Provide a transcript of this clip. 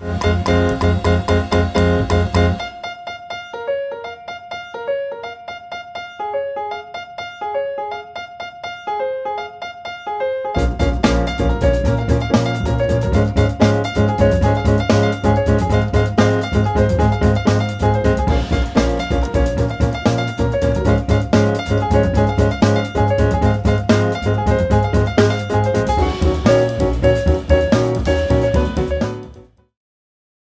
Música